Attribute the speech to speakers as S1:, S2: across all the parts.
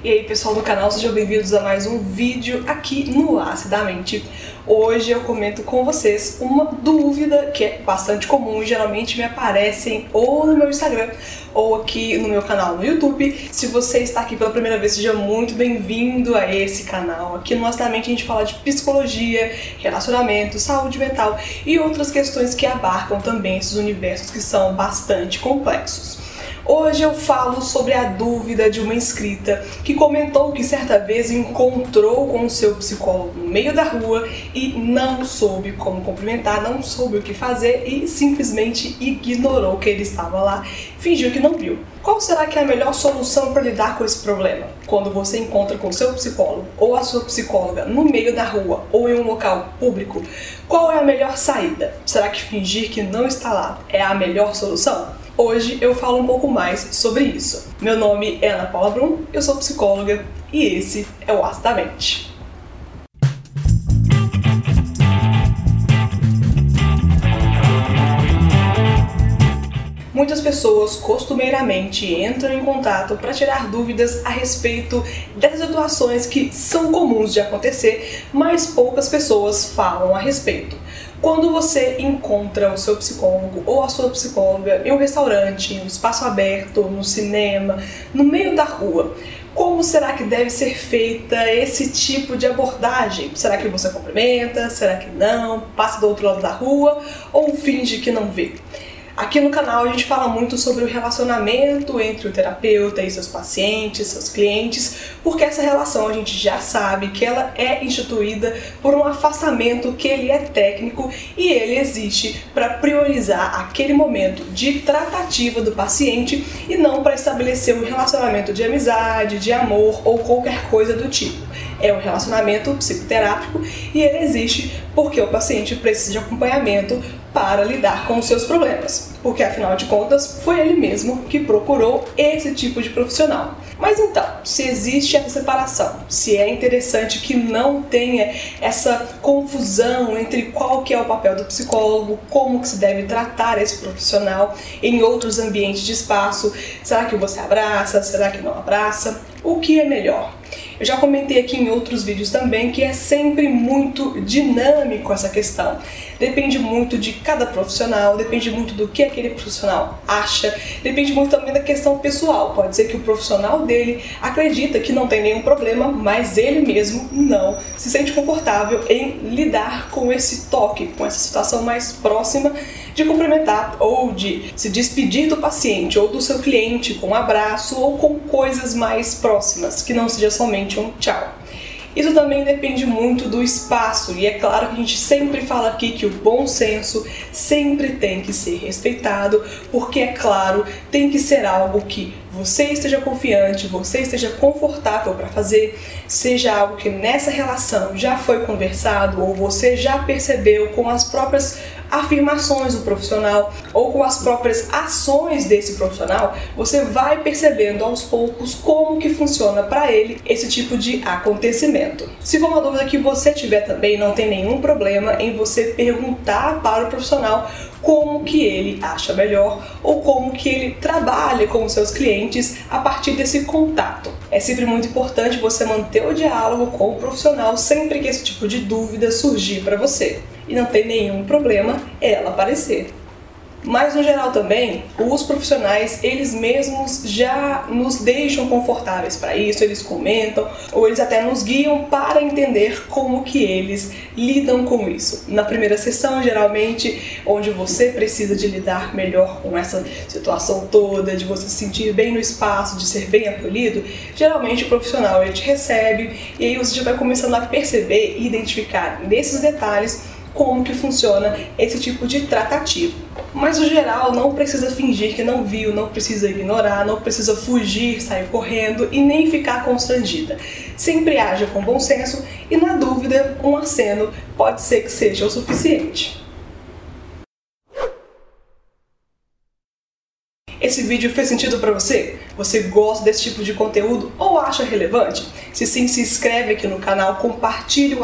S1: E aí pessoal do canal, sejam bem-vindos a mais um vídeo aqui no Acidamente. Hoje eu comento com vocês uma dúvida que é bastante comum, geralmente me aparecem ou no meu Instagram ou aqui no meu canal no YouTube. Se você está aqui pela primeira vez, seja muito bem-vindo a esse canal. Aqui no Acidamente a gente fala de psicologia, relacionamento, saúde mental e outras questões que abarcam também esses universos que são bastante complexos. Hoje eu falo sobre a dúvida de uma inscrita que comentou que certa vez encontrou com o seu psicólogo no meio da rua e não soube como cumprimentar, não soube o que fazer e simplesmente ignorou que ele estava lá, fingiu que não viu. Qual será que é a melhor solução para lidar com esse problema? Quando você encontra com o seu psicólogo ou a sua psicóloga no meio da rua ou em um local público, qual é a melhor saída? Será que fingir que não está lá é a melhor solução? Hoje eu falo um pouco mais sobre isso. Meu nome é Ana Paula Brum, eu sou psicóloga e esse é o Acidamente. Muitas pessoas costumeiramente entram em contato para tirar dúvidas a respeito dessas situações que são comuns de acontecer, mas poucas pessoas falam a respeito. Quando você encontra o seu psicólogo ou a sua psicóloga em um restaurante, em um espaço aberto, no cinema, no meio da rua, como será que deve ser feita esse tipo de abordagem? Será que você cumprimenta? Será que não? Passa do outro lado da rua ou finge que não vê? Aqui no canal a gente fala muito sobre o relacionamento entre o terapeuta e seus pacientes, seus clientes, porque essa relação a gente já sabe que ela é instituída por um afastamento que ele é técnico e ele existe para priorizar aquele momento de tratativa do paciente e não para estabelecer um relacionamento de amizade, de amor ou qualquer coisa do tipo. É um relacionamento psicoterápico e ele existe porque o paciente precisa de acompanhamento para lidar com os seus problemas, porque afinal de contas foi ele mesmo que procurou esse tipo de profissional. Mas então, se existe essa separação, se é interessante que não tenha essa confusão entre qual que é o papel do psicólogo, como que se deve tratar esse profissional em outros ambientes de espaço, será que você abraça, será que não abraça? O que é melhor? Eu já comentei aqui em outros vídeos também que é sempre muito dinâmico essa questão. Depende muito de cada profissional, depende muito do que aquele profissional acha, depende muito também da questão pessoal. Pode ser que o profissional dele acredita que não tem nenhum problema, mas ele mesmo não se sente confortável em lidar com esse toque, com essa situação mais próxima de cumprimentar ou de se despedir do paciente ou do seu cliente com um abraço ou com coisas mais próximas, que não seja somente um tchau. Isso também depende muito do espaço, e é claro que a gente sempre fala aqui que o bom senso sempre tem que ser respeitado, porque é claro, tem que ser algo que você esteja confiante, você esteja confortável para fazer, seja algo que nessa relação já foi conversado ou você já percebeu com as próprias afirmações do profissional ou com as próprias ações desse profissional, você vai percebendo aos poucos como que funciona para ele esse tipo de acontecimento. Se for uma dúvida que você tiver também, não tem nenhum problema em você perguntar para o profissional como que ele acha melhor ou como que ele trabalha com seus clientes a partir desse contato. É sempre muito importante você manter o diálogo com o profissional sempre que esse tipo de dúvida surgir para você e não tem nenhum problema ela aparecer. Mas no geral também, os profissionais, eles mesmos já nos deixam confortáveis para isso, eles comentam ou eles até nos guiam para entender como que eles lidam com isso. Na primeira sessão, geralmente, onde você precisa de lidar melhor com essa situação toda, de você se sentir bem no espaço, de ser bem acolhido, geralmente o profissional ele te recebe e aí você já vai começando a perceber e identificar nesses detalhes como que funciona esse tipo de tratativo. Mas o geral não precisa fingir que não viu, não precisa ignorar, não precisa fugir, sair correndo e nem ficar constrangida. Sempre haja com bom senso e na dúvida, um aceno pode ser que seja o suficiente. Esse vídeo fez sentido para você? Você gosta desse tipo de conteúdo ou acha relevante? Se sim, se inscreve aqui no canal, compartilhe o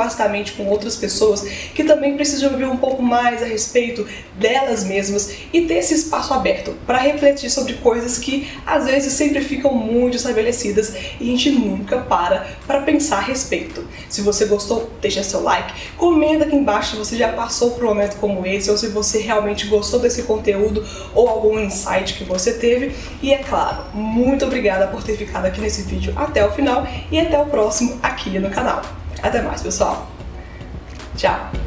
S1: com outras pessoas que também precisam ouvir um pouco mais a respeito delas mesmas e ter esse espaço aberto para refletir sobre coisas que às vezes sempre ficam muito estabelecidas e a gente nunca para para pensar a respeito. Se você gostou, deixa seu like, comenta aqui embaixo se você já passou por um momento como esse ou se você realmente gostou desse conteúdo ou algum insight que você você teve. E é claro, muito obrigada por ter ficado aqui nesse vídeo até o final e até o próximo aqui no canal. Até mais, pessoal. Tchau!